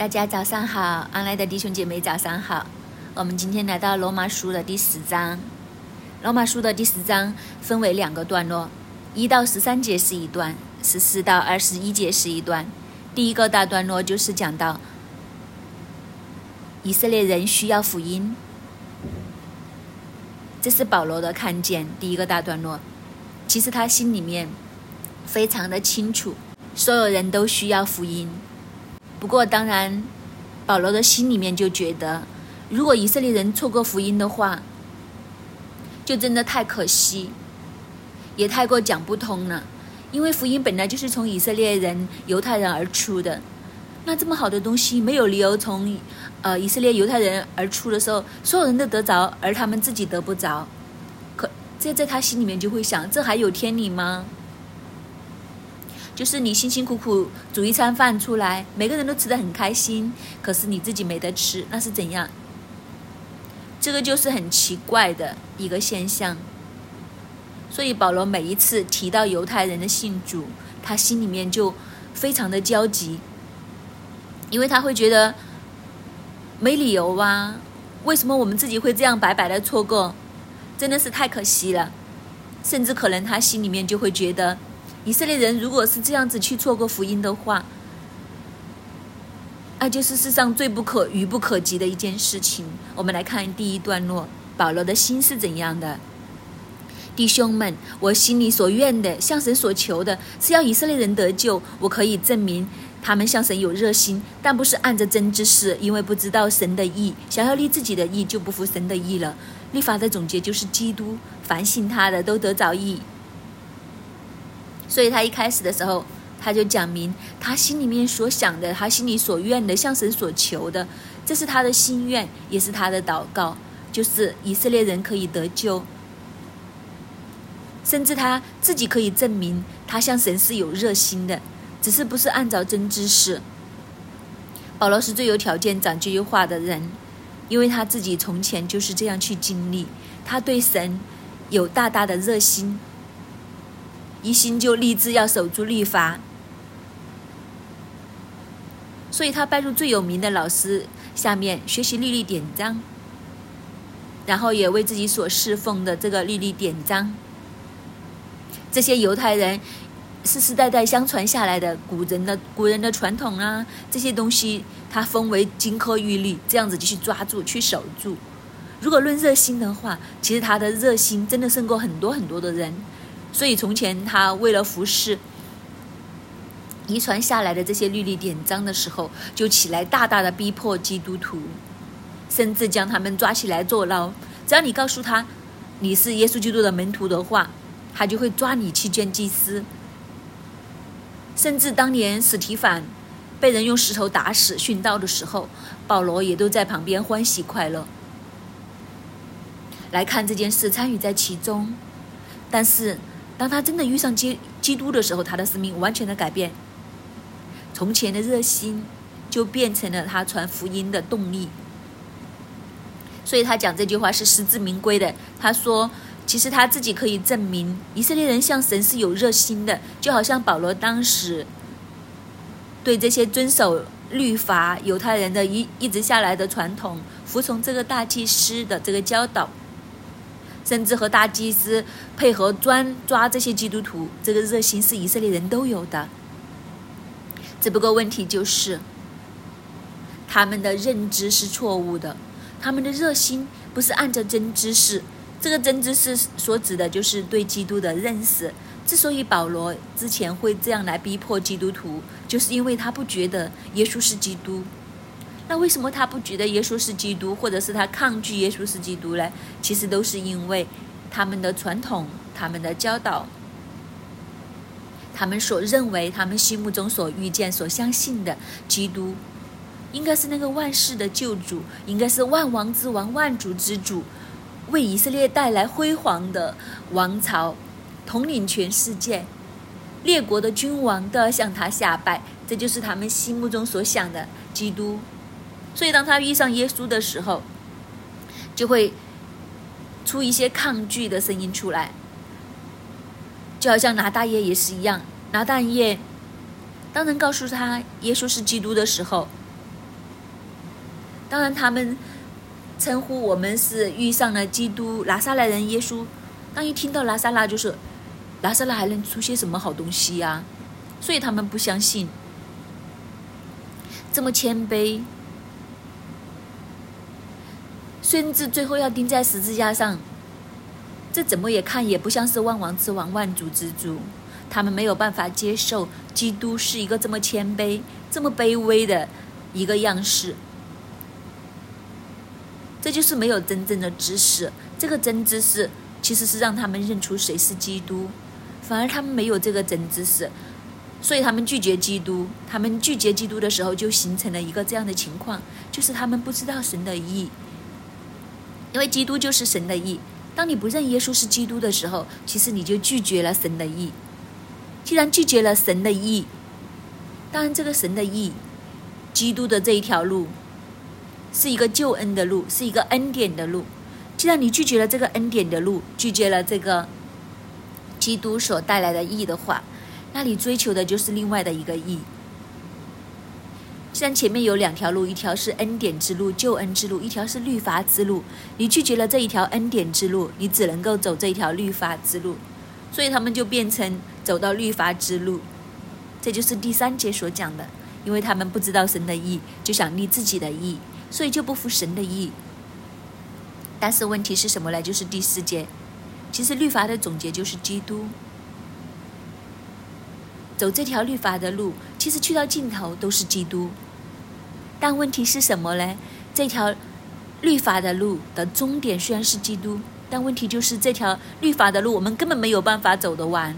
大家早上好，安来的弟兄姐妹早上好。我们今天来到罗马书的第十章。罗马书的第十章分为两个段落，一到十三节是一段，十四到二十一节是一段。第一个大段落就是讲到以色列人需要福音，这是保罗的看见。第一个大段落，其实他心里面非常的清楚，所有人都需要福音。不过，当然，保罗的心里面就觉得，如果以色列人错过福音的话，就真的太可惜，也太过讲不通了。因为福音本来就是从以色列人、犹太人而出的，那这么好的东西，没有理由从呃以色列犹太人而出的时候，所有人都得着，而他们自己得不着，可这在他心里面就会想：这还有天理吗？就是你辛辛苦苦煮一餐饭出来，每个人都吃得很开心，可是你自己没得吃，那是怎样？这个就是很奇怪的一个现象。所以保罗每一次提到犹太人的信主，他心里面就非常的焦急，因为他会觉得没理由啊，为什么我们自己会这样白白的错过？真的是太可惜了，甚至可能他心里面就会觉得。以色列人如果是这样子去错过福音的话，那就是世上最不可愚不可及的一件事情。我们来看第一段落，保罗的心是怎样的？弟兄们，我心里所愿的，向神所求的，是要以色列人得救。我可以证明他们向神有热心，但不是按着真之事，因为不知道神的意，想要立自己的意，就不服神的意了。律法的总结就是基督，凡信他的都得着义。所以他一开始的时候，他就讲明他心里面所想的，他心里所愿的，向神所求的，这是他的心愿，也是他的祷告，就是以色列人可以得救，甚至他自己可以证明他向神是有热心的，只是不是按照真知识。保罗是最有条件讲这句话的人，因为他自己从前就是这样去经历，他对神有大大的热心。一心就立志要守住律法，所以他拜入最有名的老师下面学习律例典章，然后也为自己所侍奉的这个律例典章，这些犹太人世世代代相传下来的古人的古人的传统啊，这些东西他封为金科玉律，这样子就去抓住去守住。如果论热心的话，其实他的热心真的胜过很多很多的人。所以从前他为了服侍遗传下来的这些律例典章的时候，就起来大大的逼迫基督徒，甚至将他们抓起来坐牢。只要你告诉他你是耶稣基督的门徒的话，他就会抓你去见祭司。甚至当年史提凡被人用石头打死殉道的时候，保罗也都在旁边欢喜快乐，来看这件事，参与在其中。但是。当他真的遇上基基督的时候，他的生命完全的改变。从前的热心，就变成了他传福音的动力。所以他讲这句话是实至名归的。他说，其实他自己可以证明以色列人向神是有热心的，就好像保罗当时对这些遵守律法犹太人的一一直下来的传统，服从这个大祭司的这个教导。甚至和大祭司配合专抓这些基督徒，这个热心是以色列人都有的。只不过问题就是，他们的认知是错误的，他们的热心不是按照真知识。这个真知识所指的就是对基督的认识。之所以保罗之前会这样来逼迫基督徒，就是因为他不觉得耶稣是基督。那为什么他不觉得耶稣是基督，或者是他抗拒耶稣是基督呢？其实都是因为他们的传统、他们的教导、他们所认为、他们心目中所遇见、所相信的基督，应该是那个万世的救主，应该是万王之王、万主之主，为以色列带来辉煌的王朝，统领全世界，列国的君王都要向他下拜，这就是他们心目中所想的基督。所以，当他遇上耶稣的时候，就会出一些抗拒的声音出来，就好像拿大爷也是一样。拿大爷当人告诉他耶稣是基督的时候，当然，他们称呼我们是遇上了基督拿撒勒人耶稣。当一听到拿撒勒，就是拿撒勒还能出些什么好东西呀？所以他们不相信。这么谦卑，甚至最后要钉在十字架上，这怎么也看也不像是万王之王、万主之主。他们没有办法接受基督是一个这么谦卑、这么卑微的一个样式。这就是没有真正的知识。这个真知识其实是让他们认出谁是基督，反而他们没有这个真知识。所以他们拒绝基督，他们拒绝基督的时候，就形成了一个这样的情况，就是他们不知道神的意，因为基督就是神的意。当你不认耶稣是基督的时候，其实你就拒绝了神的意。既然拒绝了神的意，当然这个神的意，基督的这一条路，是一个救恩的路，是一个恩典的路。既然你拒绝了这个恩典的路，拒绝了这个基督所带来的义的话，那你追求的就是另外的一个义。既然前面有两条路，一条是恩典之路、救恩之路，一条是律法之路。你拒绝了这一条恩典之路，你只能够走这一条律法之路，所以他们就变成走到律法之路。这就是第三节所讲的，因为他们不知道神的意，就想立自己的意，所以就不服神的意。但是问题是什么呢？就是第四节，其实律法的总结就是基督。走这条律法的路，其实去到尽头都是基督。但问题是什么呢？这条律法的路的终点虽然是基督，但问题就是这条律法的路我们根本没有办法走得完。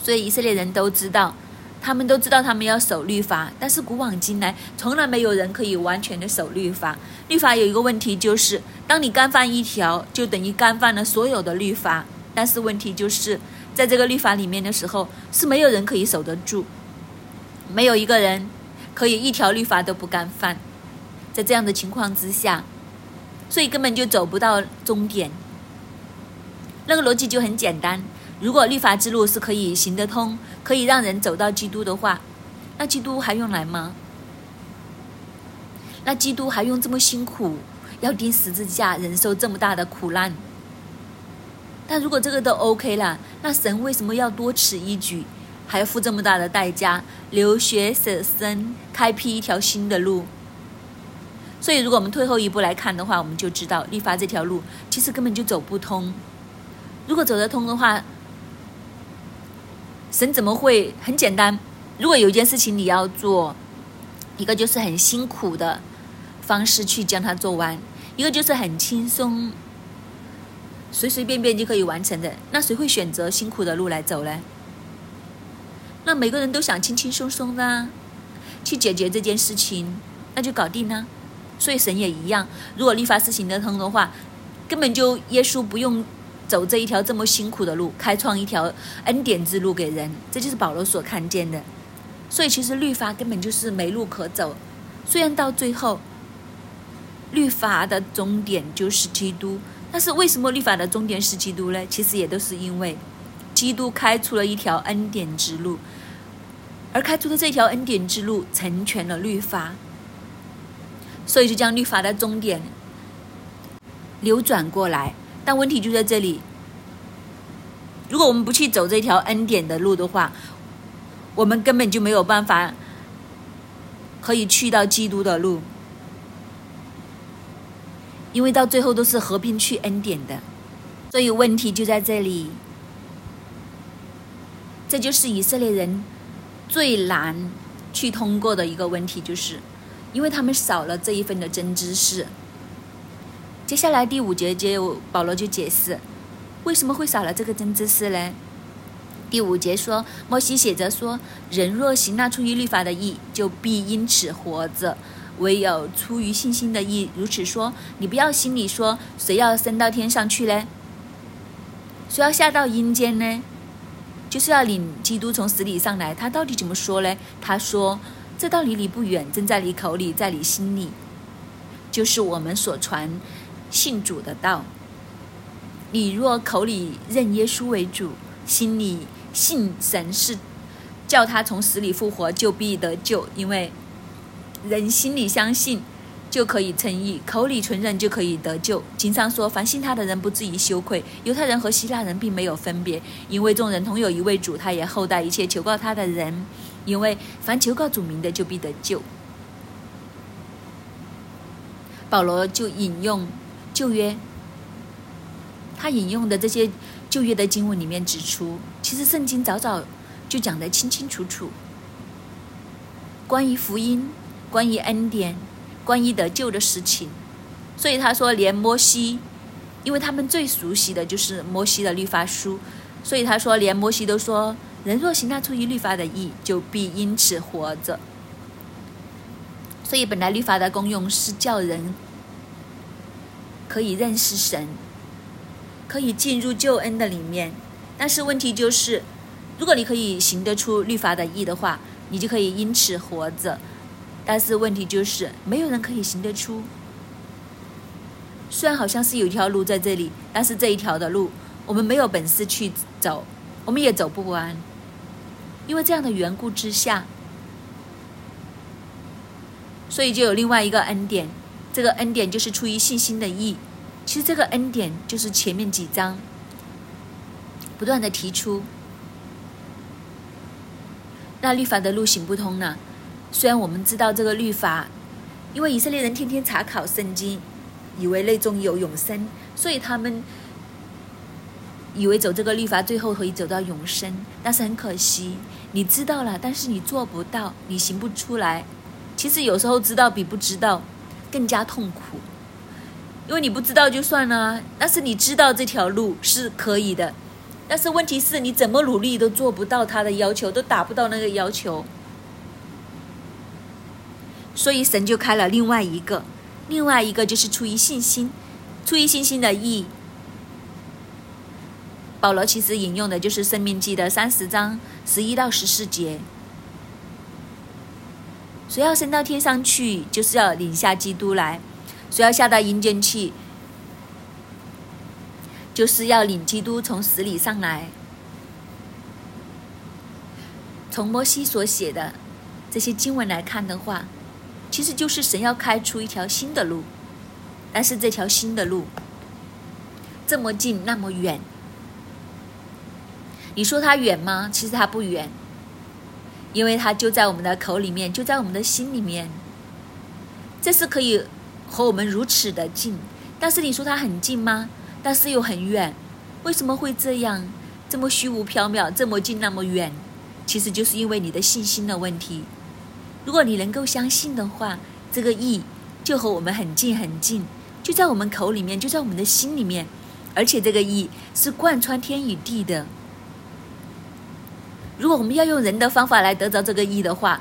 所以以色列人都知道，他们都知道他们要守律法，但是古往今来从来没有人可以完全的守律法。律法有一个问题就是，当你干犯一条，就等于干犯了所有的律法。但是问题就是。在这个律法里面的时候，是没有人可以守得住，没有一个人可以一条律法都不干犯。在这样的情况之下，所以根本就走不到终点。那个逻辑就很简单：如果律法之路是可以行得通，可以让人走到基督的话，那基督还用来吗？那基督还用这么辛苦，要钉十字架，忍受这么大的苦难？但如果这个都 OK 了，那神为什么要多此一举，还要付这么大的代价，流血舍身，开辟一条新的路？所以，如果我们退后一步来看的话，我们就知道立法这条路其实根本就走不通。如果走得通的话，神怎么会很简单？如果有一件事情你要做，一个就是很辛苦的方式去将它做完，一个就是很轻松。随随便便就可以完成的，那谁会选择辛苦的路来走呢？那每个人都想轻轻松松的去解决这件事情，那就搞定了。所以神也一样，如果立法是行得通的话，根本就耶稣不用走这一条这么辛苦的路，开创一条恩典之路给人。这就是保罗所看见的。所以其实律法根本就是没路可走。虽然到最后，律法的终点就是基督。但是为什么律法的终点是基督呢？其实也都是因为，基督开出了一条恩典之路，而开出的这条恩典之路成全了律法，所以就将律法的终点扭转过来。但问题就在这里，如果我们不去走这条恩典的路的话，我们根本就没有办法可以去到基督的路。因为到最后都是合并去恩典的，所以问题就在这里。这就是以色列人最难去通过的一个问题，就是因为他们少了这一份的真知识。接下来第五节就保罗就解释为什么会少了这个真知识呢？第五节说，摩西写着说：“人若行那出于律法的义，就必因此活着。”唯有出于信心的意，如此说，你不要心里说，谁要升到天上去呢？谁要下到阴间呢？就是要领基督从死里上来。他到底怎么说呢？他说：“这道离你不远，正在你口里，在你心里，就是我们所传信主的道。你若口里认耶稣为主，心里信神是叫他从死里复活，就必得救，因为。”人心里相信就可以称义，口里承认就可以得救。经上说，凡信他的人不至于羞愧。犹太人和希腊人并没有分别，因为众人同有一位主，他也厚待一切求告他的人。因为凡求告主名的，就必得救。保罗就引用旧约，他引用的这些旧约的经文里面指出，其实圣经早早就讲得清清楚楚，关于福音，关于恩典。关于得救的事情，所以他说，连摩西，因为他们最熟悉的就是摩西的律法书，所以他说，连摩西都说，人若行那出于律法的义，就必因此活着。所以本来律法的功用是叫人可以认识神，可以进入救恩的里面。但是问题就是，如果你可以行得出律法的义的话，你就可以因此活着。但是问题就是，没有人可以行得出。虽然好像是有一条路在这里，但是这一条的路，我们没有本事去走，我们也走不完。因为这样的缘故之下，所以就有另外一个恩典。这个恩典就是出于信心的义。其实这个恩典就是前面几章不断的提出，那律法的路行不通呢。虽然我们知道这个律法，因为以色列人天天查考圣经，以为内中有永生，所以他们以为走这个律法最后可以走到永生。但是很可惜，你知道了，但是你做不到，你行不出来。其实有时候知道比不知道更加痛苦，因为你不知道就算了，但是你知道这条路是可以的，但是问题是你怎么努力都做不到他的要求，都达不到那个要求。所以神就开了另外一个，另外一个就是出于信心，出于信心的义。保罗其实引用的就是《生命记》的三十章十一到十四节。谁要升到天上去，就是要领下基督来；谁要下到阴间去，就是要领基督从死里上来。从摩西所写的这些经文来看的话。其实就是神要开出一条新的路，但是这条新的路这么近那么远，你说它远吗？其实它不远，因为它就在我们的口里面，就在我们的心里面。这是可以和我们如此的近，但是你说它很近吗？但是又很远，为什么会这样？这么虚无缥缈，这么近那么远，其实就是因为你的信心的问题。如果你能够相信的话，这个义就和我们很近很近，就在我们口里面，就在我们的心里面，而且这个义是贯穿天与地的。如果我们要用人的方法来得着这个义的话，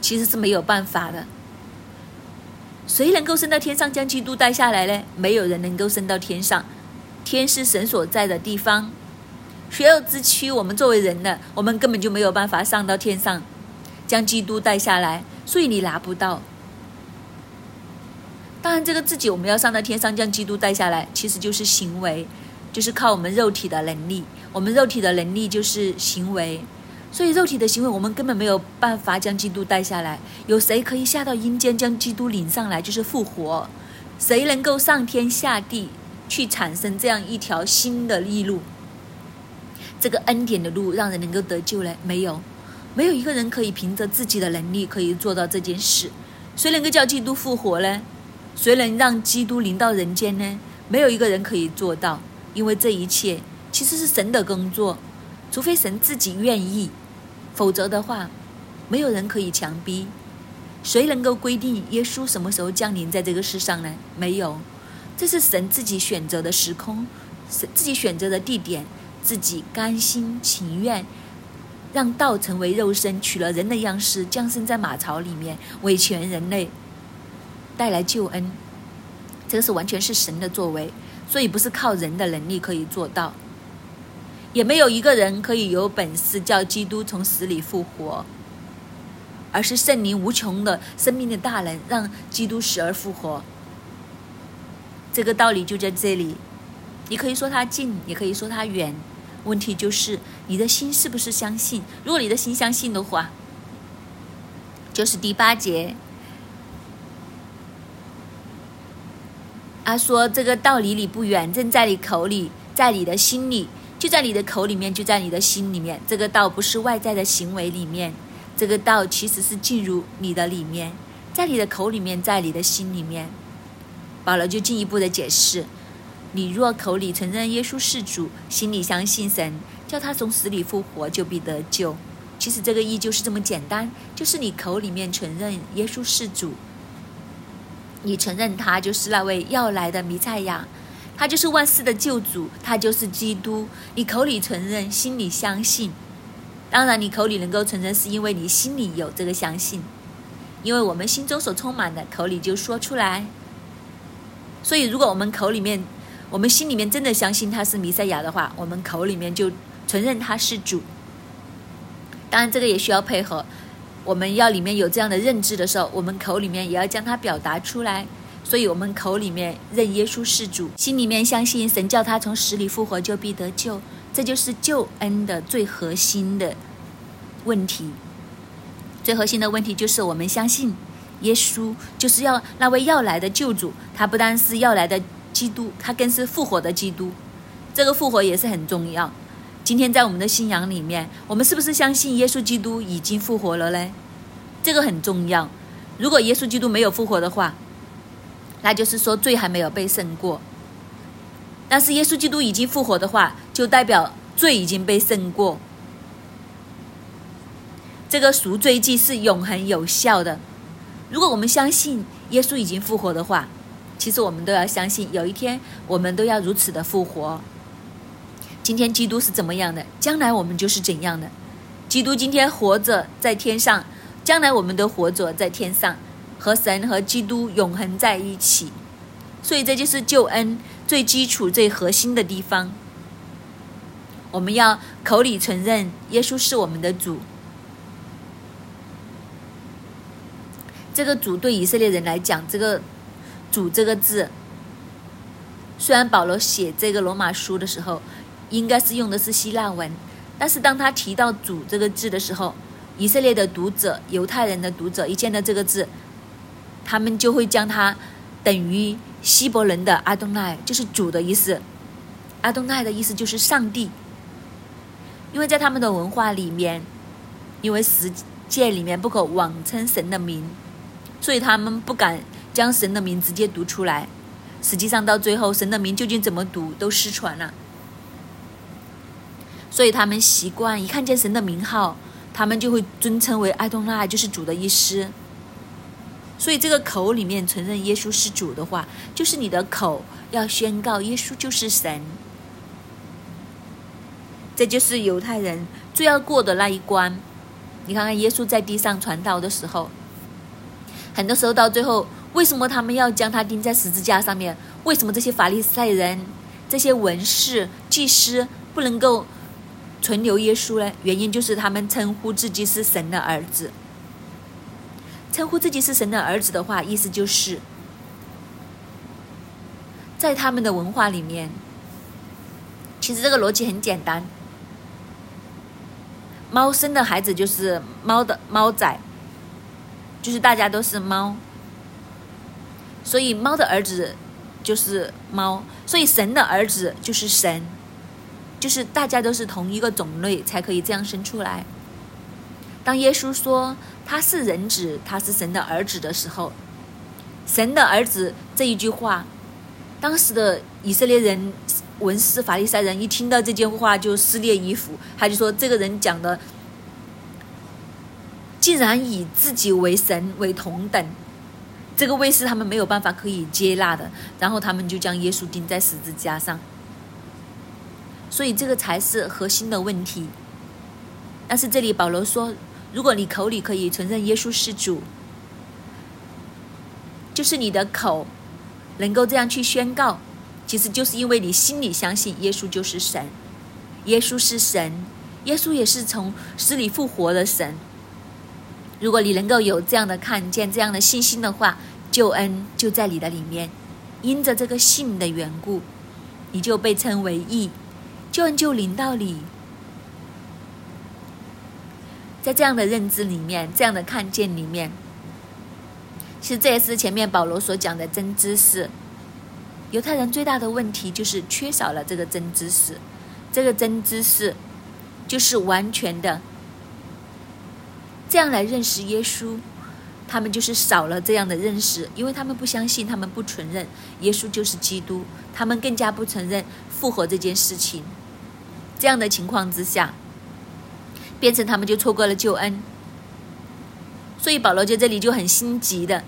其实是没有办法的。谁能够升到天上将基督带下来呢？没有人能够升到天上，天是神所在的地方，血肉之躯，我们作为人的，我们根本就没有办法上到天上。将基督带下来，所以你拿不到。当然，这个自己我们要上到天上将基督带下来，其实就是行为，就是靠我们肉体的能力。我们肉体的能力就是行为，所以肉体的行为我们根本没有办法将基督带下来。有谁可以下到阴间将基督领上来？就是复活。谁能够上天下地去产生这样一条新的利路？这个恩典的路让人能够得救呢？没有。没有一个人可以凭着自己的能力可以做到这件事。谁能够叫基督复活呢？谁能让基督临到人间呢？没有一个人可以做到，因为这一切其实是神的工作。除非神自己愿意，否则的话，没有人可以强逼。谁能够规定耶稣什么时候降临在这个世上呢？没有，这是神自己选择的时空，神自己选择的地点，自己甘心情愿。让道成为肉身，取了人的样式，降生在马槽里面，为全人类带来救恩。这个是完全是神的作为，所以不是靠人的能力可以做到，也没有一个人可以有本事叫基督从死里复活，而是圣灵无穷的生命的大能让基督死而复活。这个道理就在这里，你可以说它近，也可以说它远。问题就是你的心是不是相信？如果你的心相信的话，就是第八节，他说：“这个道离你不远，正在你口里，在你的心里，就在你的口里面，就在你的心里面。这个道不是外在的行为里面，这个道其实是进入你的里面，在你的口里面，在你的心里面。”保罗就进一步的解释：“你若口里承认耶稣是主，心里相信神，叫他从死里复活，就必得救。”其实这个意就是这么简单，就是你口里面承认耶稣是主。你承认他就是那位要来的弥赛亚，他就是万世的救主，他就是基督。你口里承认，心里相信。当然，你口里能够承认，是因为你心里有这个相信。因为我们心中所充满的，口里就说出来。所以，如果我们口里面，我们心里面真的相信他是弥赛亚的话，我们口里面就承认他是主。当然，这个也需要配合。我们要里面有这样的认知的时候，我们口里面也要将它表达出来。所以，我们口里面认耶稣是主，心里面相信神叫他从死里复活就必得救，这就是救恩的最核心的问题。最核心的问题就是我们相信耶稣就是要那位要来的救主，他不单是要来的基督，他更是复活的基督。这个复活也是很重要。今天在我们的信仰里面，我们是不是相信耶稣基督已经复活了呢？这个很重要。如果耶稣基督没有复活的话，那就是说罪还没有被胜过。但是耶稣基督已经复活的话，就代表罪已经被胜过。这个赎罪祭是永恒有效的。如果我们相信耶稣已经复活的话，其实我们都要相信，有一天我们都要如此的复活。今天基督是怎么样的？将来我们就是怎样的。基督今天活着在天上，将来我们都活着在天上，和神和基督永恒在一起。所以这就是救恩最基础、最核心的地方。我们要口里承认耶稣是我们的主。这个主对以色列人来讲，这个“主”这个字，虽然保罗写这个罗马书的时候。应该是用的是希腊文，但是当他提到“主”这个字的时候，以色列的读者、犹太人的读者一见到这个字，他们就会将它等于希伯伦的阿东奈，就是“主”的意思。阿东奈的意思就是上帝，因为在他们的文化里面，因为十诫里面不可妄称神的名，所以他们不敢将神的名直接读出来。实际上到最后，神的名究竟怎么读都失传了。所以他们习惯一看见神的名号，他们就会尊称为爱东拉，就是主的意思。所以这个口里面承认耶稣是主的话，就是你的口要宣告耶稣就是神。这就是犹太人最要过的那一关。你看看耶稣在地上传道的时候，很多时候到最后，为什么他们要将他钉在十字架上面？为什么这些法利赛人、这些文士、祭司不能够？存留耶稣呢？原因就是他们称呼自己是神的儿子。称呼自己是神的儿子的话，意思就是，在他们的文化里面，其实这个逻辑很简单：猫生的孩子就是猫的猫仔，就是大家都是猫，所以猫的儿子就是猫，所以神的儿子就是神。就是大家都是同一个种类，才可以这样生出来。当耶稣说他是人子，他是神的儿子的时候，神的儿子这一句话，当时的以色列人、文士、法利赛人一听到这句话就撕裂衣服，他就说这个人讲的竟然以自己为神为同等，这个位是他们没有办法可以接纳的，然后他们就将耶稣钉在十字架上。所以这个才是核心的问题。但是这里保罗说，如果你口里可以承认耶稣是主，就是你的口能够这样去宣告，其实就是因为你心里相信耶稣就是神，耶稣是神，耶稣也是从死里复活的神。如果你能够有这样的看见、这样的信心的话，救恩就在你的里面。因着这个信的缘故，你就被称为义。救恩就临到你，在这样的认知里面，这样的看见里面，其实这也是前面保罗所讲的真知识。犹太人最大的问题就是缺少了这个真知识，这个真知识就是完全的这样来认识耶稣。他们就是少了这样的认识，因为他们不相信，他们不承认耶稣就是基督，他们更加不承认复活这件事情。这样的情况之下，变成他们就错过了救恩。所以保罗在这里就很心急的，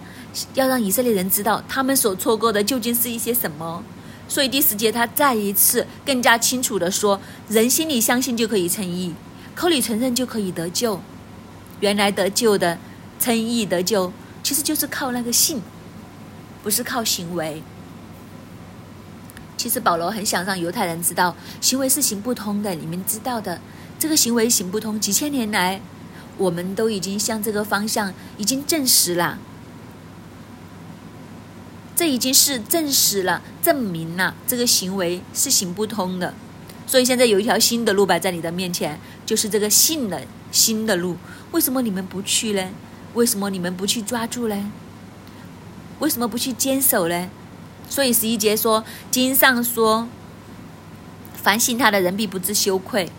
要让以色列人知道他们所错过的究竟是一些什么。所以第十节他再一次更加清楚的说：人心里相信就可以称义，口里承认就可以得救。原来得救的。称义得救，其实就是靠那个信，不是靠行为。其实保罗很想让犹太人知道，行为是行不通的。你们知道的，这个行为行不通。几千年来，我们都已经向这个方向已经证实了，这已经是证实了、证明了这个行为是行不通的。所以现在有一条新的路摆在你的面前，就是这个信的新的路。为什么你们不去呢？为什么你们不去抓住呢？为什么不去坚守呢？所以十一节说，经上说，凡信他的人必不知羞愧。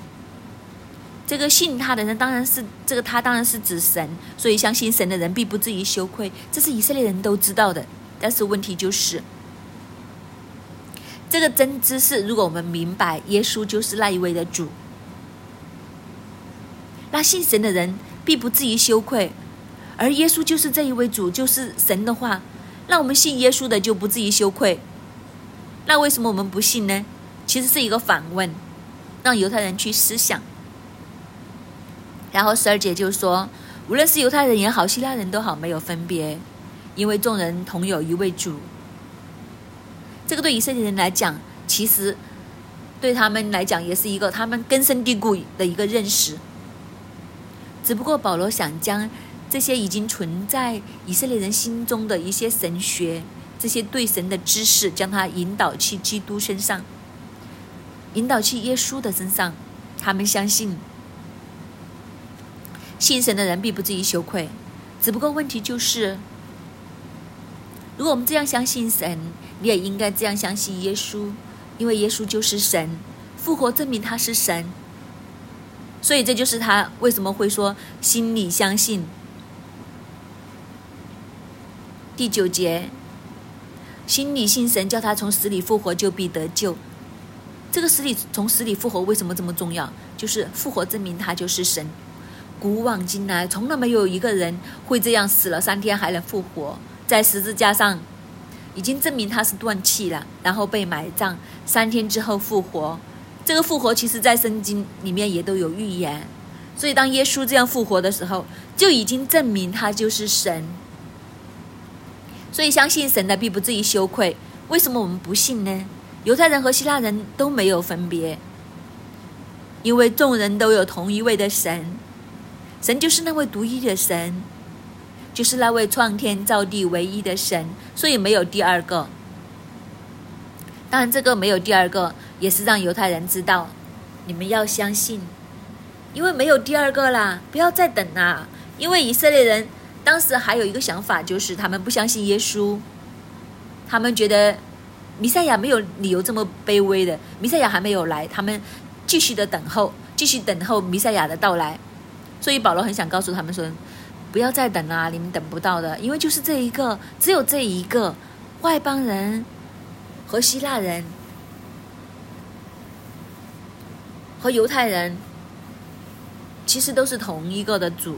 这个信他的人当然是这个他当然是指神，所以相信神的人必不至于羞愧，这是以色列人都知道的。但是问题就是，这个真知识，如果我们明白耶稣就是那一位的主，那信神的人必不至于羞愧。而耶稣就是这一位主，就是神的话，那我们信耶稣的就不至于羞愧。那为什么我们不信呢？其实是一个反问，让犹太人去思想。然后十二节就说，无论是犹太人也好，希腊人都好，没有分别，因为众人同有一位主。这个对以色列人来讲，其实对他们来讲也是一个他们根深蒂固的一个认识。只不过保罗想将。这些已经存在以色列人心中的一些神学，这些对神的知识，将它引导去基督身上，引导去耶稣的身上。他们相信，信神的人必不至于羞愧。只不过问题就是，如果我们这样相信神，你也应该这样相信耶稣，因为耶稣就是神，复活证明他是神。所以这就是他为什么会说心里相信。第九节，心里信神，叫他从死里复活，就必得救。这个死里从死里复活为什么这么重要？就是复活证明他就是神。古往今来，从来没有一个人会这样死了三天还能复活。在十字架上，已经证明他是断气了，然后被埋葬，三天之后复活。这个复活其实在圣经里面也都有预言。所以当耶稣这样复活的时候，就已经证明他就是神。所以相信神的必不至于羞愧。为什么我们不信呢？犹太人和希腊人都没有分别，因为众人都有同一位的神，神就是那位独一的神，就是那位创天造地唯一的神，所以没有第二个。当然，这个没有第二个，也是让犹太人知道，你们要相信，因为没有第二个啦，不要再等啦，因为以色列人。当时还有一个想法，就是他们不相信耶稣，他们觉得弥赛亚没有理由这么卑微的，弥赛亚还没有来，他们继续的等候，继续等候弥赛亚的到来。所以保罗很想告诉他们说，不要再等了，你们等不到的，因为就是这一个，只有这一个，外邦人和希腊人和犹太人，其实都是同一个的主。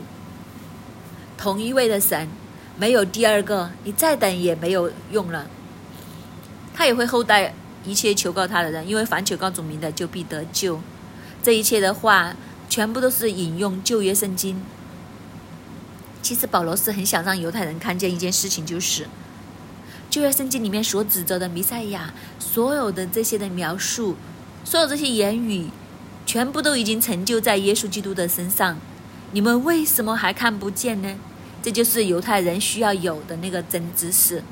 同一位的神，没有第二个，你再等也没有用了。他也会厚待一切求告他的人，因为凡求告主名的，就必得救。这一切的话，全部都是引用旧约圣经。其实保罗是很想让犹太人看见一件事情，就是旧约圣经里面所指责的弥赛亚，所有的这些的描述，所有这些言语，全部都已经成就在耶稣基督的身上。你们为什么还看不见呢？这就是犹太人需要有的那个真知识。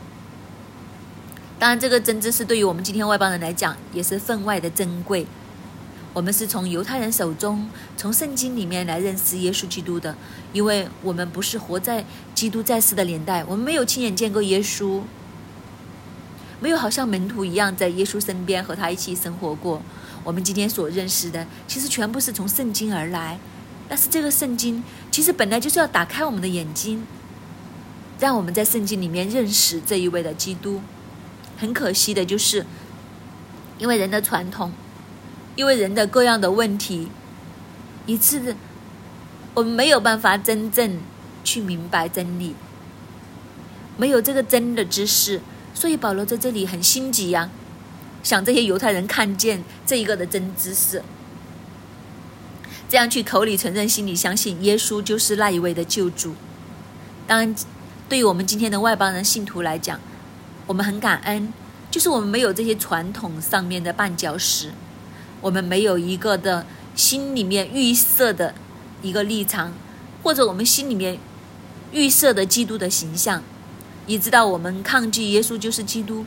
当然，这个真知识对于我们今天外邦人来讲也是分外的珍贵。我们是从犹太人手中，从圣经里面来认识耶稣基督的，因为我们不是活在基督在世的年代，我们没有亲眼见过耶稣。没有好像门徒一样在耶稣身边和他一起生活过。我们今天所认识的，其实全部是从圣经而来。但是这个圣经其实本来就是要打开我们的眼睛，让我们在圣经里面认识这一位的基督。很可惜的就是，因为人的传统，因为人的各样的问题，以致我们没有办法真正去明白真理，没有这个真的知识，所以保罗在这里很心急呀。想这些犹太人看见这一个的真知识，这样去口里承认，心里相信耶稣就是那一位的救主。当然，对于我们今天的外邦人信徒来讲，我们很感恩，就是我们没有这些传统上面的绊脚石，我们没有一个的心里面预设的一个立场，或者我们心里面预设的基督的形象，你知道我们抗拒耶稣就是基督。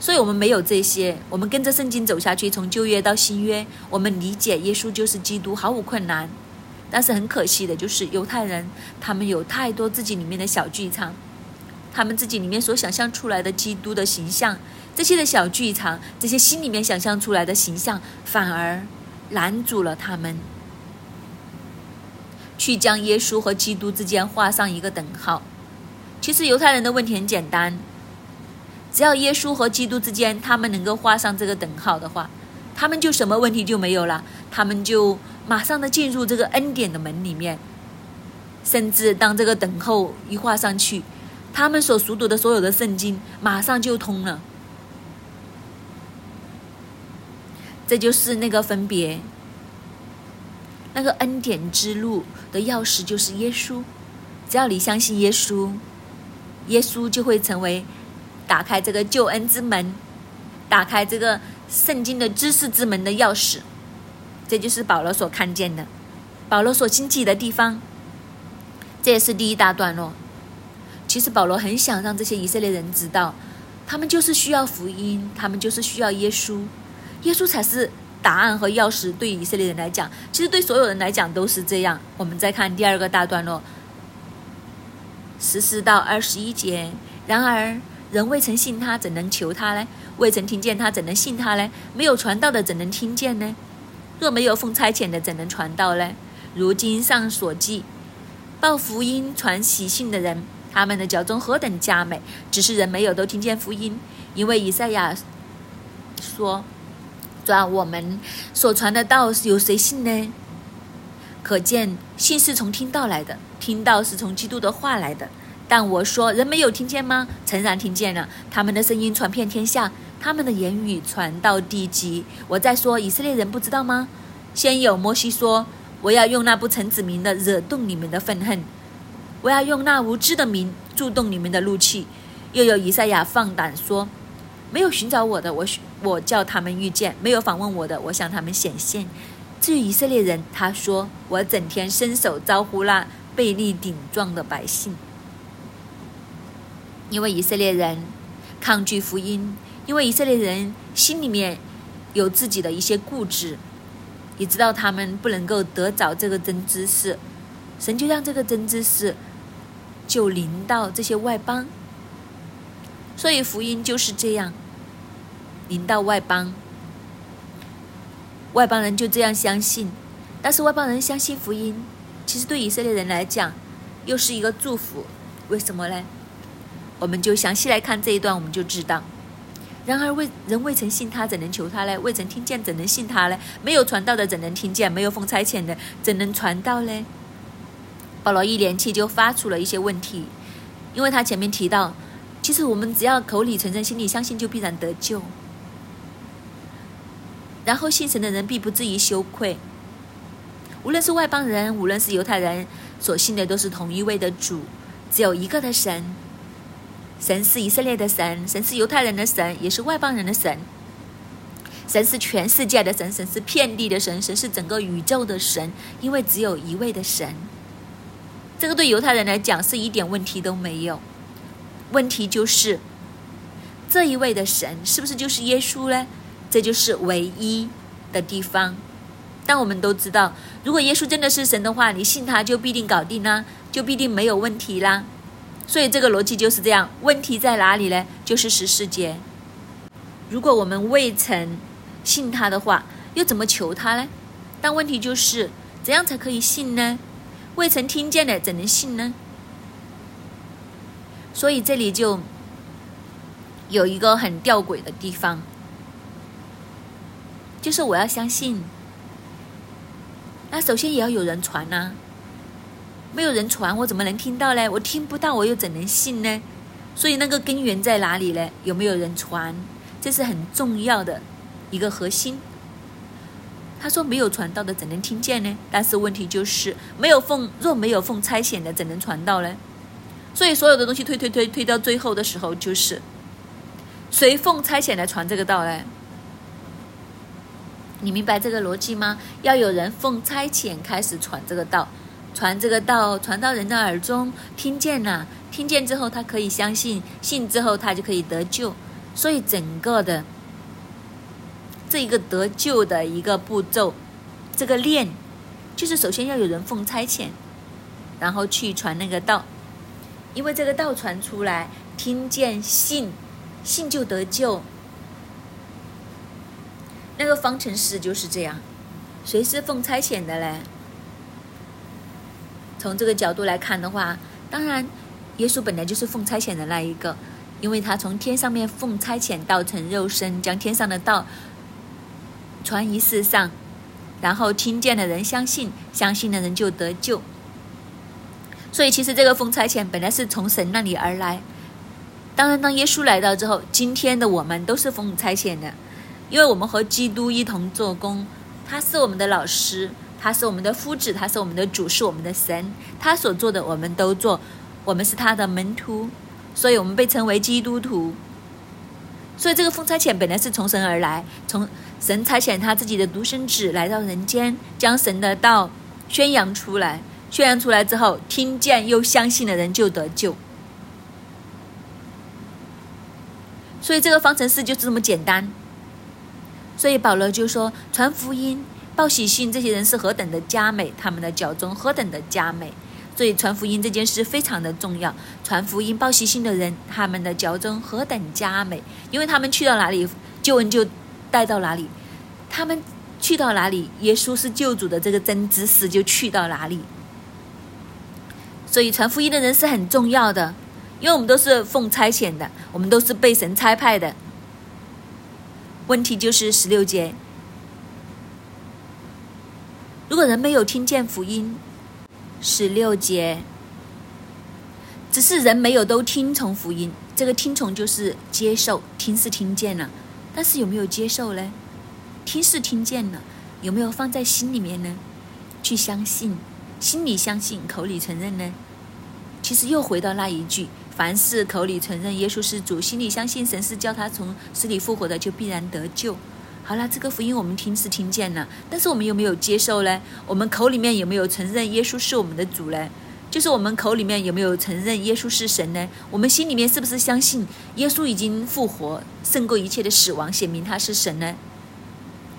所以我们没有这些，我们跟着圣经走下去，从旧约到新约，我们理解耶稣就是基督毫无困难。但是很可惜的就是犹太人，他们有太多自己里面的小剧场，他们自己里面所想象出来的基督的形象，这些的小剧场，这些心里面想象出来的形象，反而拦阻了他们去将耶稣和基督之间画上一个等号。其实犹太人的问题很简单。只要耶稣和基督之间，他们能够画上这个等号的话，他们就什么问题就没有了，他们就马上的进入这个恩典的门里面。甚至当这个等候一画上去，他们所熟读的所有的圣经马上就通了。这就是那个分别，那个恩典之路的钥匙就是耶稣。只要你相信耶稣，耶稣就会成为。打开这个救恩之门，打开这个圣经的知识之门的钥匙，这就是保罗所看见的，保罗所经记的地方。这也是第一大段落。其实保罗很想让这些以色列人知道，他们就是需要福音，他们就是需要耶稣，耶稣才是答案和钥匙。对以色列人来讲，其实对所有人来讲都是这样。我们再看第二个大段落，十四到二十一节。然而。人未曾信他，怎能求他呢？未曾听见他，怎能信他呢？没有传道的，怎能听见呢？若没有奉差遣的，怎能传道呢？如经上所记，报福音、传喜信的人，他们的脚中何等佳美！只是人没有都听见福音，因为以赛亚说：“转我们所传的道，有谁信呢？”可见信是从听到来的，听到是从基督的话来的。但我说，人没有听见吗？诚然听见了，他们的声音传遍天下，他们的言语传到地极。我在说，以色列人不知道吗？先有摩西说：“我要用那不成子民的惹动你们的愤恨，我要用那无知的名触动你们的怒气。”又有以赛亚放胆说：“没有寻找我的，我我叫他们遇见；没有访问我的，我向他们显现。”至于以色列人，他说：“我整天伸手招呼那背力顶撞的百姓。”因为以色列人抗拒福音，因为以色列人心里面有自己的一些固执，也知道他们不能够得着这个真知识，神就让这个真知识就临到这些外邦，所以福音就是这样临到外邦，外邦人就这样相信，但是外邦人相信福音，其实对以色列人来讲又是一个祝福，为什么呢？我们就详细来看这一段，我们就知道。然而未人未曾信他，怎能求他呢？未曾听见，怎能信他呢？没有传道的，怎能听见？没有奉差遣的，怎能传道呢？保罗一连气就发出了一些问题，因为他前面提到，其实我们只要口里承认，心里相信，就必然得救。然后信神的人必不至于羞愧。无论是外邦人，无论是犹太人，所信的都是同一位的主，只有一个的神。神是以色列的神，神是犹太人的神，也是外邦人的神。神是全世界的神，神是遍地的神，神是整个宇宙的神。因为只有一位的神，这个对犹太人来讲是一点问题都没有。问题就是这一位的神是不是就是耶稣呢？这就是唯一的地方。但我们都知道，如果耶稣真的是神的话，你信他就必定搞定啦，就必定没有问题啦。所以这个逻辑就是这样，问题在哪里呢？就是十四节，如果我们未曾信他的话，又怎么求他呢？但问题就是，怎样才可以信呢？未曾听见的，怎能信呢？所以这里就有一个很吊诡的地方，就是我要相信，那首先也要有人传呐。没有人传，我怎么能听到呢？我听不到，我又怎能信呢？所以那个根源在哪里呢？有没有人传？这是很重要的一个核心。他说：“没有传道的，怎能听见呢？”但是问题就是，没有奉若没有奉差遣的，怎能传道呢？所以所有的东西推推推推到最后的时候，就是谁奉差遣来传这个道呢？你明白这个逻辑吗？要有人奉差遣开始传这个道，传这个道传到人的耳中，听见了，听见之后他可以相信，信之后他就可以得救。所以整个的。这一个得救的一个步骤，这个链，就是首先要有人奉差遣，然后去传那个道，因为这个道传出来，听见信，信就得救。那个方程式就是这样，谁是奉差遣的嘞？从这个角度来看的话，当然，耶稣本来就是奉差遣的那一个，因为他从天上面奉差遣道成肉身，将天上的道。传于世上，然后听见的人相信，相信的人就得救。所以，其实这个奉差遣本来是从神那里而来。当然，当耶稣来到之后，今天的我们都是奉差遣的，因为我们和基督一同做工。他是我们的老师，他是我们的夫子，他是我们的主，是我们的神。他所做的，我们都做。我们是他的门徒，所以我们被称为基督徒。所以，这个奉差遣本来是从神而来，从神差遣他自己的独生子来到人间，将神的道宣扬出来。宣扬出来之后，听见又相信的人就得救。所以，这个方程式就是这么简单。所以保罗就说：“传福音、报喜信，这些人是何等的佳美，他们的脚中何等的佳美。”所以传福音这件事非常的重要。传福音报喜信的人，他们的脚中何等佳美，因为他们去到哪里，救恩就带到哪里；他们去到哪里，耶稣是救主的这个真知识就去到哪里。所以传福音的人是很重要的，因为我们都是奉差遣的，我们都是被神差派的。问题就是十六节，如果人没有听见福音。十六节，只是人没有都听从福音。这个听从就是接受，听是听见了，但是有没有接受呢？听是听见了，有没有放在心里面呢？去相信，心里相信，口里承认呢？其实又回到那一句：凡是口里承认耶稣是主，心里相信神是叫他从死里复活的，就必然得救。好了，这个福音我们听是听见了，但是我们有没有接受呢？我们口里面有没有承认耶稣是我们的主呢？就是我们口里面有没有承认耶稣是神呢？我们心里面是不是相信耶稣已经复活，胜过一切的死亡，显明他是神呢？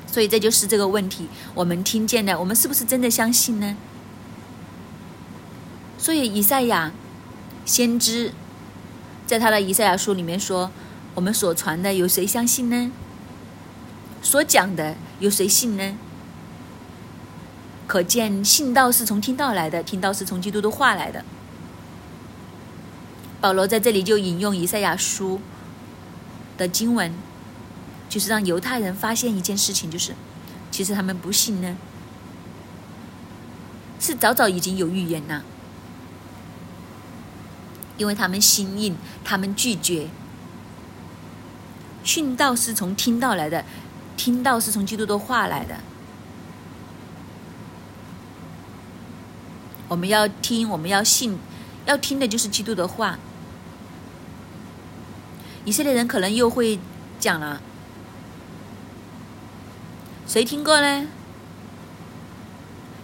所以这就是这个问题，我们听见了，我们是不是真的相信呢？所以以赛亚先知在他的以赛亚书里面说：“我们所传的，有谁相信呢？”所讲的有谁信呢？可见信道是从听到来的，听到是从基督的话来的。保罗在这里就引用以赛亚书的经文，就是让犹太人发现一件事情，就是其实他们不信呢，是早早已经有预言了，因为他们心硬，他们拒绝信道是从听到来的。听到是从基督的话来的，我们要听，我们要信，要听的就是基督的话。以色列人可能又会讲了，谁听过呢？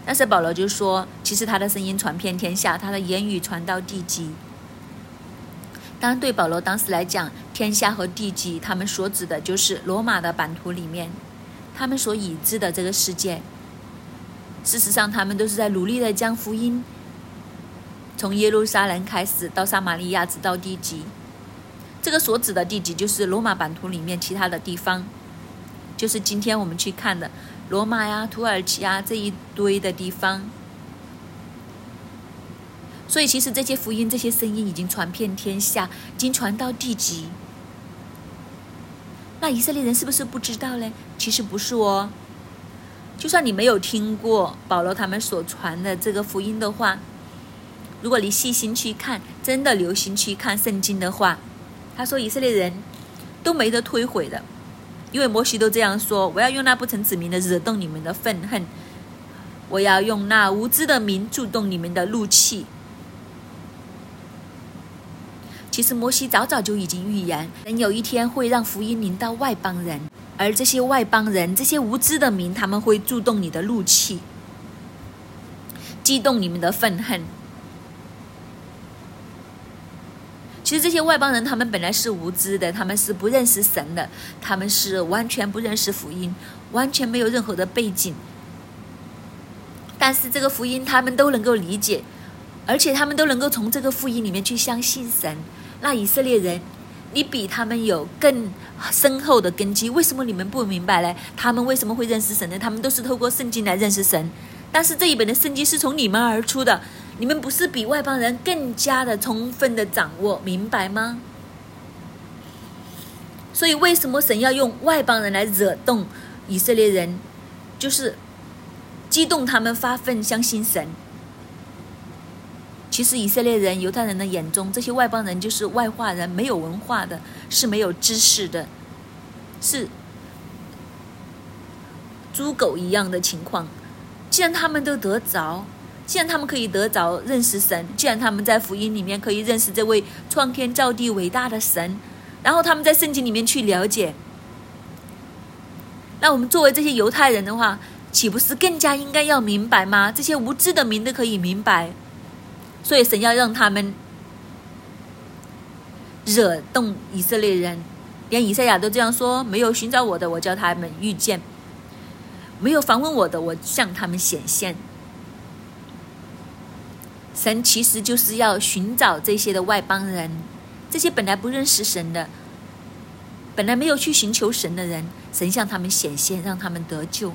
但是保罗就说，其实他的声音传遍天下，他的言语传到地极。当然，对保罗当时来讲，天下和地极，他们所指的就是罗马的版图里面，他们所已知的这个世界。事实上，他们都是在努力的将福音从耶路撒冷开始，到撒玛利亚，直到地极。这个所指的地级就是罗马版图里面其他的地方，就是今天我们去看的罗马呀、土耳其啊这一堆的地方。所以，其实这些福音、这些声音已经传遍天下，经传到地极。那以色列人是不是不知道呢？其实不是哦。就算你没有听过保罗他们所传的这个福音的话，如果你细心去看，真的留心去看圣经的话，他说以色列人都没得推毁的，因为摩西都这样说：“我要用那不成指明的惹动你们的愤恨，我要用那无知的民触动你们的怒气。”其实摩西早早就已经预言，人有一天会让福音临到外邦人，而这些外邦人、这些无知的民，他们会触动你的怒气，激动你们的愤恨。其实这些外邦人，他们本来是无知的，他们是不认识神的，他们是完全不认识福音，完全没有任何的背景。但是这个福音，他们都能够理解，而且他们都能够从这个福音里面去相信神。那以色列人，你比他们有更深厚的根基，为什么你们不明白呢？他们为什么会认识神呢？他们都是透过圣经来认识神，但是这一本的圣经是从你们而出的，你们不是比外邦人更加的充分的掌握，明白吗？所以为什么神要用外邦人来惹动以色列人，就是激动他们发奋相信神？其实以色列人、犹太人的眼中，这些外邦人就是外化人，没有文化的，是没有知识的，是猪狗一样的情况。既然他们都得着，既然他们可以得着认识神，既然他们在福音里面可以认识这位创天造地伟大的神，然后他们在圣经里面去了解，那我们作为这些犹太人的话，岂不是更加应该要明白吗？这些无知的民都可以明白。所以神要让他们惹动以色列人，连以赛亚都这样说：没有寻找我的，我叫他们遇见；没有访问我的，我向他们显现。神其实就是要寻找这些的外邦人，这些本来不认识神的，本来没有去寻求神的人，神向他们显现，让他们得救。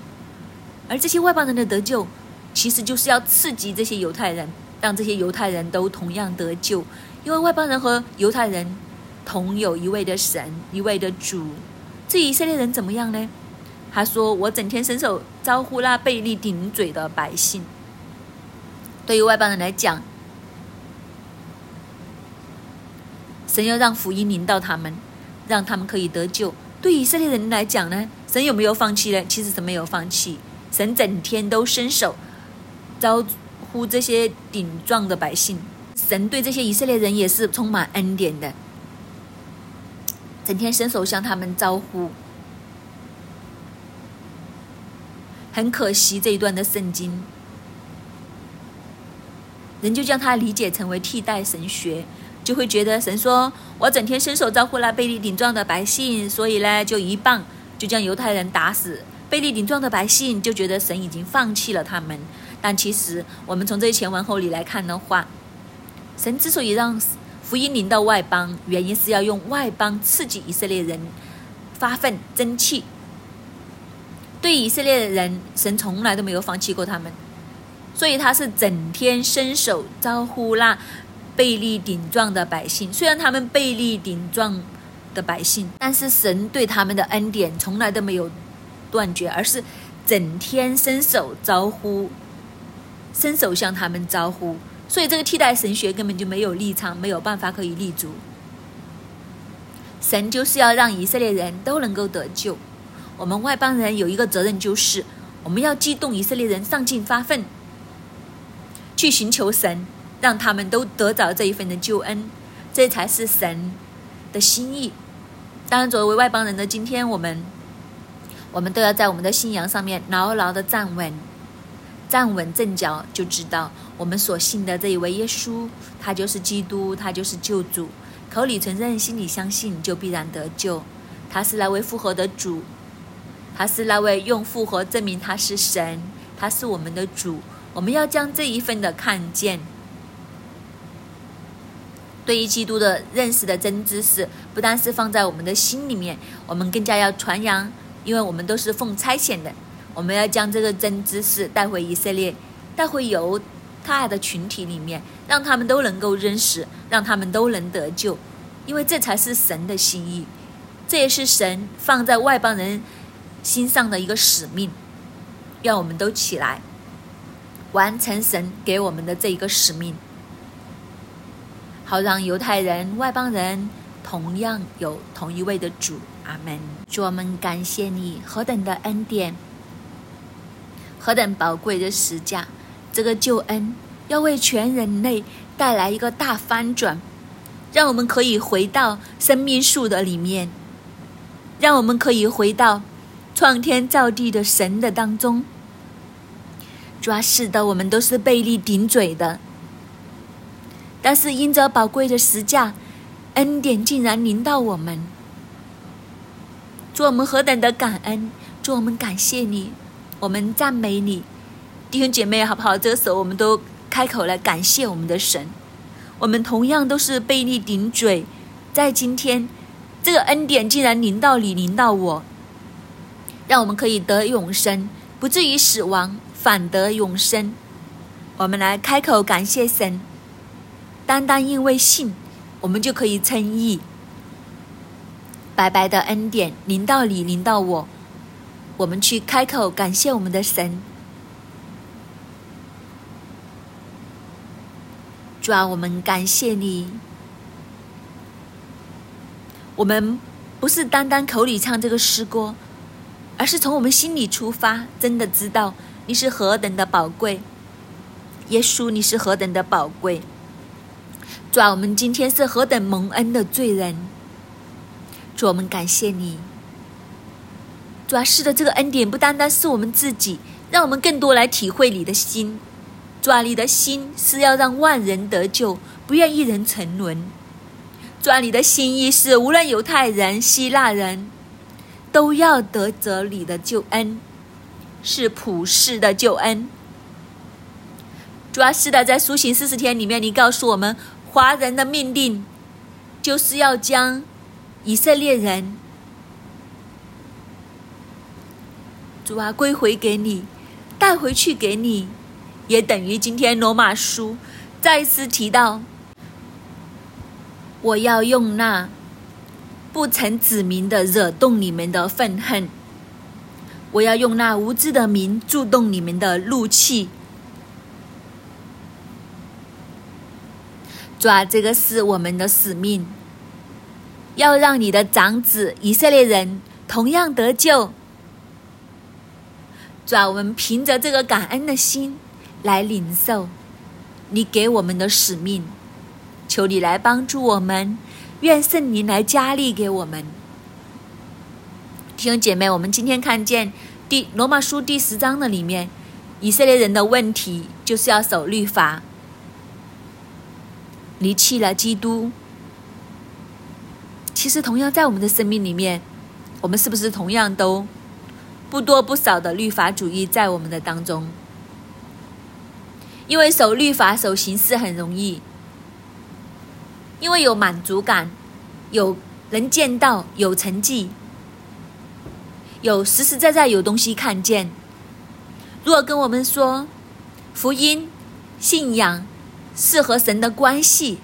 而这些外邦人的得救，其实就是要刺激这些犹太人。让这些犹太人都同样得救，因为外邦人和犹太人同有一位的神，一位的主。至于以色列人怎么样呢？他说：“我整天伸手招呼那背利顶嘴的百姓。”对于外邦人来讲，神要让福音临到他们，让他们可以得救。对以色列人来讲呢，神有没有放弃呢？其实神没有放弃，神整天都伸手招。呼这些顶撞的百姓，神对这些以色列人也是充满恩典的，整天伸手向他们招呼。很可惜这一段的圣经，人就将它理解成为替代神学，就会觉得神说：“我整天伸手招呼那背利顶撞的百姓，所以呢，就一棒就将犹太人打死。背利顶撞的百姓就觉得神已经放弃了他们。”但其实，我们从这些前文后理来看的话，神之所以让福音临到外邦，原因是要用外邦刺激以色列人发愤争气。对以色列人，神从来都没有放弃过他们，所以他是整天伸手招呼那背利顶撞的百姓。虽然他们背利顶撞的百姓，但是神对他们的恩典从来都没有断绝，而是整天伸手招呼。伸手向他们招呼，所以这个替代神学根本就没有立场，没有办法可以立足。神就是要让以色列人都能够得救。我们外邦人有一个责任，就是我们要激动以色列人上进发奋，去寻求神，让他们都得着这一份的救恩，这才是神的心意。当然，作为外邦人的今天，我们我们都要在我们的信仰上面牢牢的站稳。站稳阵脚，就知道我们所信的这一位耶稣，他就是基督，他就是救主。口里承认，心里相信，就必然得救。他是那位复活的主，他是那位用复活证明他是神，他是我们的主。我们要将这一份的看见，对于基督的认识的真知识，不单是放在我们的心里面，我们更加要传扬，因为我们都是奉差遣的，我们要将这个真知识带回以色列，带回犹太的群体里面，让他们都能够认识，让他们都能得救，因为这才是神的心意，这也是神放在外邦人心上的一个使命，让我们都起来，完成神给我们的这一个使命。好让犹太人、外邦人同样有同一位的主，阿门。主，我们感谢你何等的恩典，何等宝贵的实价。这个救恩要为全人类带来一个大翻转，让我们可以回到生命树的里面，让我们可以回到创天造地的神的当中。主啊，是的，我们都是背立顶嘴的。但是因着宝贵的实价，恩典竟然临到我们，祝我们何等的感恩！祝我们感谢你，我们赞美你，弟兄姐妹好不好？这个时候我们都开口来感谢我们的神。我们同样都是背立顶嘴，在今天这个恩典竟然临到你，临到我，让我们可以得永生，不至于死亡，反得永生。我们来开口感谢神。单单因为信，我们就可以称义。白白的恩典临到你，临到我，我们去开口感谢我们的神。主啊，我们感谢你。我们不是单单口里唱这个诗歌，而是从我们心里出发，真的知道你是何等的宝贵。耶稣，你是何等的宝贵。主啊，我们今天是何等蒙恩的罪人！主，我们感谢你。主啊，是的，这个恩典不单单是我们自己，让我们更多来体会你的心。主啊，你的心是要让万人得救，不愿一人沉沦。主啊，你的心意是无论犹太人、希腊人，都要得着你的救恩，是普世的救恩。主啊，是的，在苏醒四十天里面，你告诉我们。华人的命令就是要将以色列人主啊归回给你，带回去给你，也等于今天罗马书再次提到，我要用那不曾指明的惹动你们的愤恨，我要用那无知的名触动你们的怒气。主啊这个是我们的使命，要让你的长子以色列人同样得救。主啊我们凭着这个感恩的心来领受你给我们的使命，求你来帮助我们，愿圣灵来加力给我们。弟兄姐妹，我们今天看见第罗马书第十章的里面，以色列人的问题就是要守律法。离弃了基督，其实同样在我们的生命里面，我们是不是同样都不多不少的律法主义在我们的当中？因为守律法、守形式很容易，因为有满足感，有能见到，有成绩，有实实在在有东西看见。如果跟我们说福音、信仰。是和神的关系，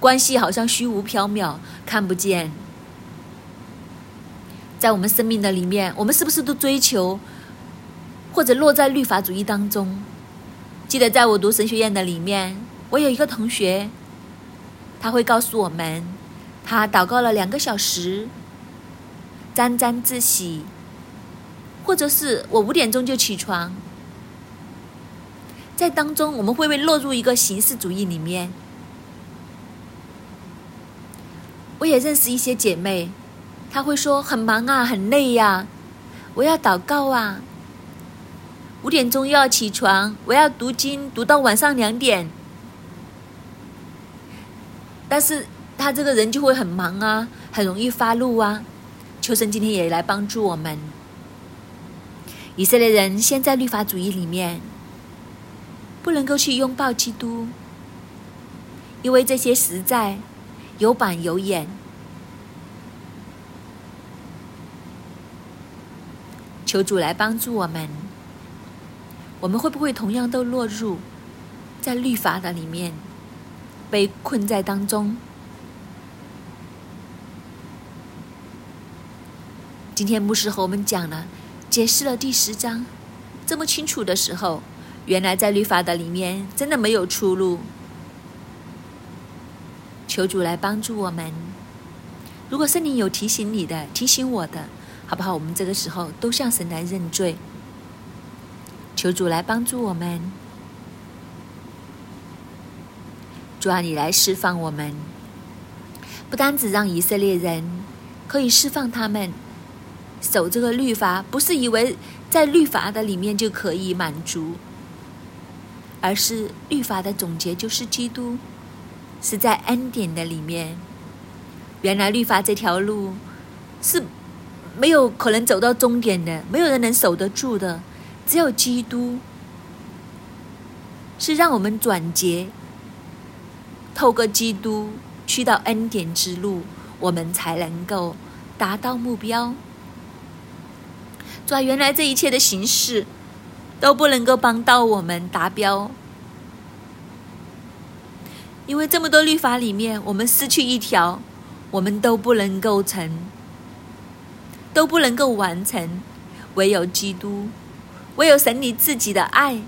关系好像虚无缥缈，看不见。在我们生命的里面，我们是不是都追求，或者落在律法主义当中？记得在我读神学院的里面，我有一个同学，他会告诉我们，他祷告了两个小时，沾沾自喜，或者是我五点钟就起床。在当中，我们会不会落入一个形式主义里面？我也认识一些姐妹，他会说很忙啊，很累呀，我要祷告啊，五点钟又要起床，我要读经读到晚上两点。但是他这个人就会很忙啊，很容易发怒啊。求神今天也来帮助我们。以色列人现在律法主义里面。不能够去拥抱基督，因为这些实在有板有眼。求主来帮助我们。我们会不会同样都落入在律法的里面，被困在当中？今天牧师和我们讲了，解释了第十章这么清楚的时候，原来在律法的里面真的没有出路。求主来帮助我们。如果圣灵有提醒你的，提醒我的，好不好？我们这个时候都向神来认罪。求主来帮助我们，主啊，你来释放我们，不单只让以色列人可以释放他们守这个律法，不是以为在律法的里面就可以满足，而是律法的总结就是基督，是在恩典的里面。原来律法这条路是没有可能走到终点的，没有人能守得住的。只有基督是让我们转结，透过基督去到恩典之路，我们才能够达到目标。主啊，原来这一切的形式都不能够帮到我们达标，因为这么多律法里面，我们失去一条，我们都不能够成，都不能够完成，唯有基督。唯有神你自己的爱，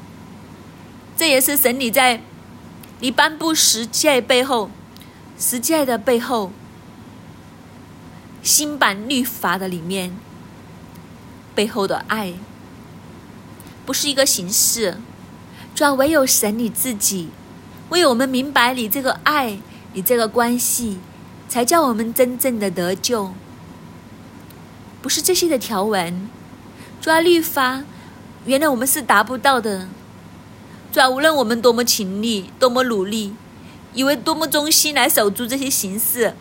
这也是神你在你颁布十诫背后，十诫的背后，新版律法的里面背后的爱，不是一个形式，主要唯有神你自己，唯有我们明白你这个爱，你这个关系，才叫我们真正的得救，不是这些的条文，抓律法。原来我们是达不到的，主要无论我们多么勤力、多么努力，以为多么忠心来守住这些形式，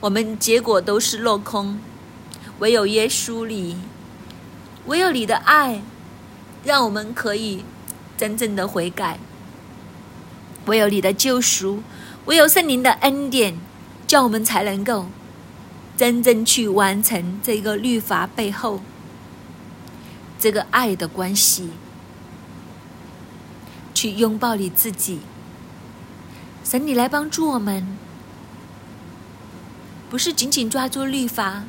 我们结果都是落空。唯有耶稣里，唯有你的爱，让我们可以真正的悔改；唯有你的救赎，唯有圣灵的恩典，叫我们才能够真正去完成这个律法背后。这个爱的关系，去拥抱你自己。神，你来帮助我们，不是紧紧抓住律法，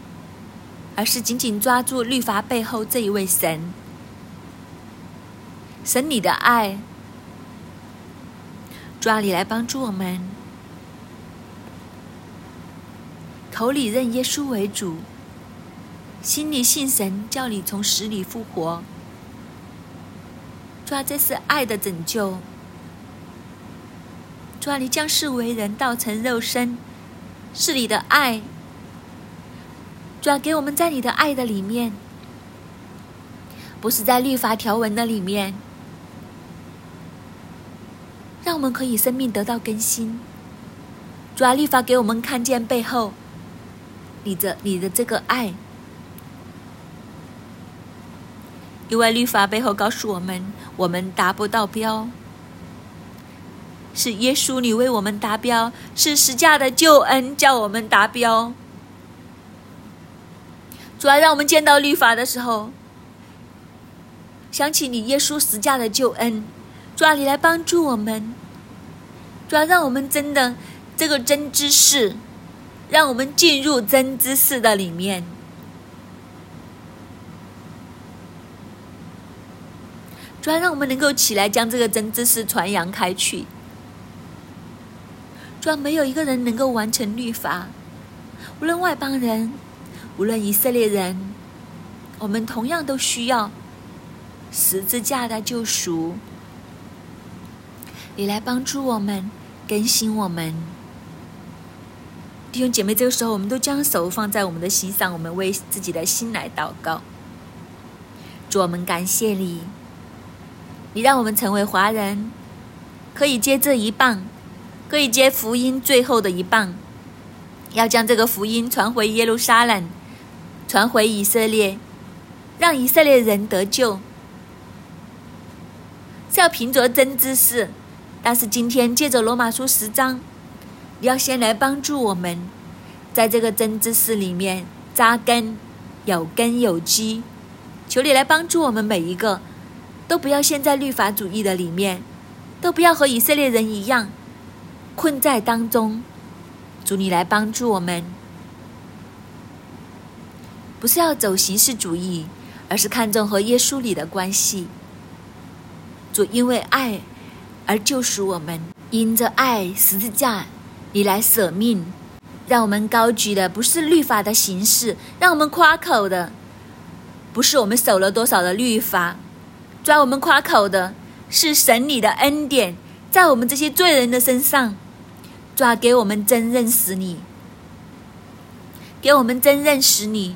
而是紧紧抓住律法背后这一位神。神，你的爱，抓你来帮助我们，口里认耶稣为主。心里信神，叫你从死里复活。主啊，这是爱的拯救。主啊，你将世为人，道成肉身，是你的爱。主啊，给我们在你的爱的里面，不是在律法条文的里面，让我们可以生命得到更新。主啊，律法给我们看见背后，你的你的这个爱。因为律法背后告诉我们，我们达不到标，是耶稣你为我们达标，是十架的救恩叫我们达标。主要让我们见到律法的时候，想起你耶稣十架的救恩，主要你来帮助我们，主要让我们真的这个真知识，让我们进入真知识的里面。主要让我们能够起来，将这个真知识传扬开去。主要没有一个人能够完成律法，无论外邦人，无论以色列人，我们同样都需要十字架的救赎。你来帮助我们，更新我们。弟兄姐妹，这个时候，我们都将手放在我们的心上，我们为自己的心来祷告。主，我们感谢你。你让我们成为华人，可以接这一棒，可以接福音最后的一棒，要将这个福音传回耶路撒冷，传回以色列，让以色列人得救，是要凭着真知识。但是今天借着罗马书十章，要先来帮助我们，在这个真知识里面扎根，有根有基。求你来帮助我们每一个，都不要陷在律法主义的里面，都不要和以色列人一样困在当中。主，你来帮助我们，不是要走形式主义，而是看重和耶稣里的关系。主因为爱而救赎我们，因着爱十字架，你来舍命，让我们高举的不是律法的形式，让我们夸口的不是我们守了多少的律法，抓我们夸口的是神你的恩典，在我们这些罪人的身上。抓给我们真认识你，给我们真认识你，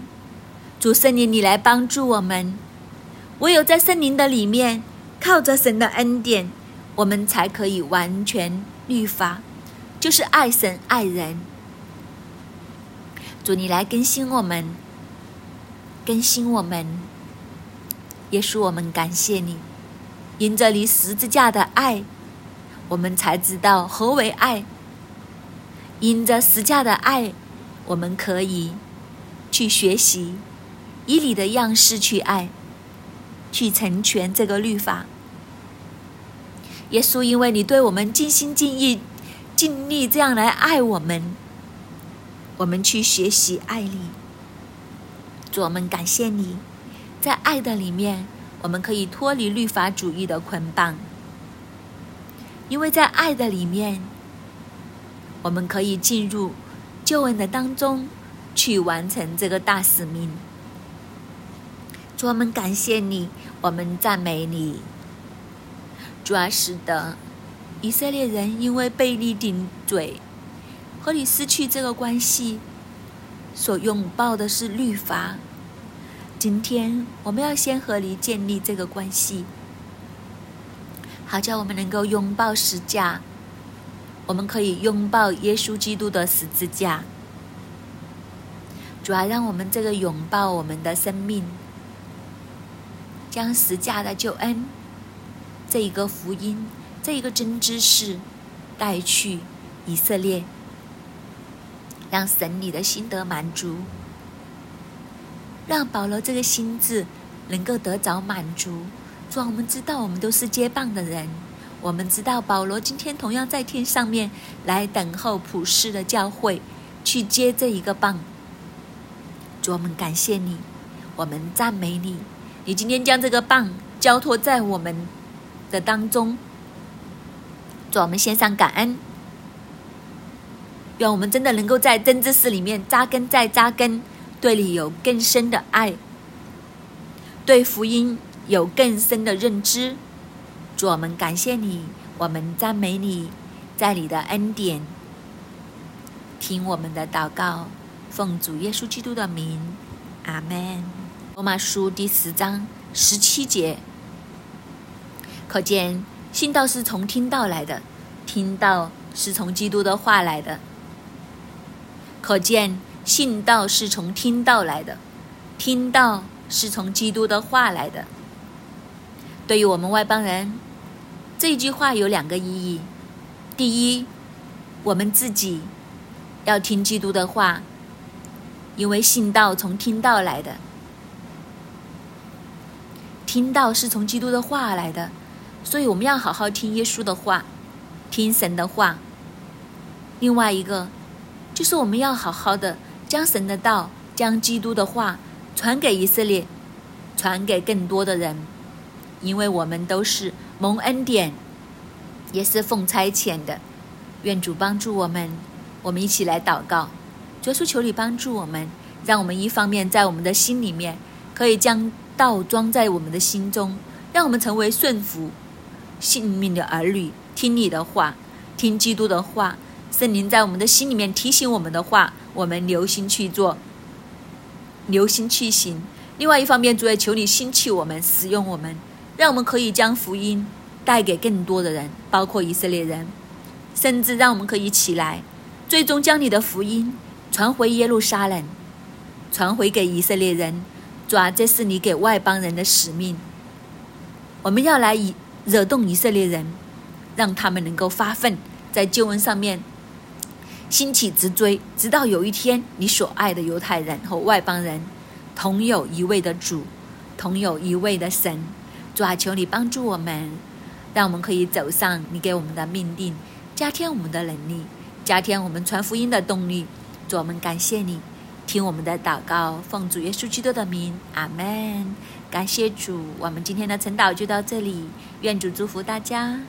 主圣灵，你来帮助我们。唯有在圣灵的里面，靠着神的恩典，我们才可以完全律法，就是爱神爱人。主，你来更新我们，更新我们。耶稣，我们感谢你，因着你十字架的爱，我们才知道何为爱。因着十字架的爱，我们可以去学习，以你的样式去爱，去成全这个律法。耶稣，因为你对我们尽心尽意、尽力这样来爱我们，我们去学习爱你。主，我们感谢你，在爱的里面，我们可以脱离律法主义的捆绑，因为在爱的里面。我们可以进入救恩的当中，去完成这个大使命。主，我们感谢你，我们赞美你。主啊，是的，以色列人因为背你顶嘴，和你失去这个关系，所拥抱的是律法。今天我们要先和你建立这个关系，好叫我们能够拥抱十架。我们可以拥抱耶稣基督的十字架，主要让我们这个拥抱我们的生命，将十架的救恩这一个福音，这一个真知识带去以色列，让神你的心得满足，让保罗这个心智能够得着满足。主，我们知道我们都是接棒的人。我们知道保罗今天同样在天上面来等候普世的教会，去接这一个棒。主，我们感谢你，我们赞美你。你今天将这个棒交托在我们的当中，主，我们献上感恩。愿我们真的能够在真知识里面扎根，再扎根，对你有更深的爱，对福音有更深的认知。主，我们感谢你，我们赞美你，在你的恩典，听我们的祷告，奉主耶稣基督的名，阿门。罗马书第十章十七节，可见信道是从听到来的，听到是从基督的话来的。可见信道是从听到来的，听到是从基督的话来的。对于我们外邦人。这句话有两个意义：第一，我们自己要听基督的话，因为信道从听到来的，听到是从基督的话来的，所以我们要好好听耶稣的话，听神的话。另外一个，就是我们要好好的将神的道、将基督的话传给以色列，传给更多的人，因为我们都是。蒙恩典，也是奉差遣的。愿主帮助我们，我们一起来祷告。主稣求你帮助我们，让我们一方面在我们的心里面，可以将道装在我们的心中，让我们成为顺服性命的儿女，听你的话，听基督的话。圣灵在我们的心里面提醒我们的话，我们留心去做，留心去行。另外一方面，主也求你兴起我们，使用我们。让我们可以将福音带给更多的人，包括以色列人，甚至让我们可以起来，最终将你的福音传回耶路撒冷，传回给以色列人。主啊，这是你给外邦人的使命。我们要来以惹动以色列人，让他们能够发奋，在旧恩上面兴起直追，直到有一天，你所爱的犹太人和外邦人同有一位的主，同有一位的神。主啊，求你帮助我们，让我们可以走上你给我们的命定，加添我们的能力，加添我们传福音的动力。主，我们感谢你，听我们的祷告，奉主耶稣基督的名，阿门。感谢主，我们今天的晨祷就到这里，愿主祝福大家。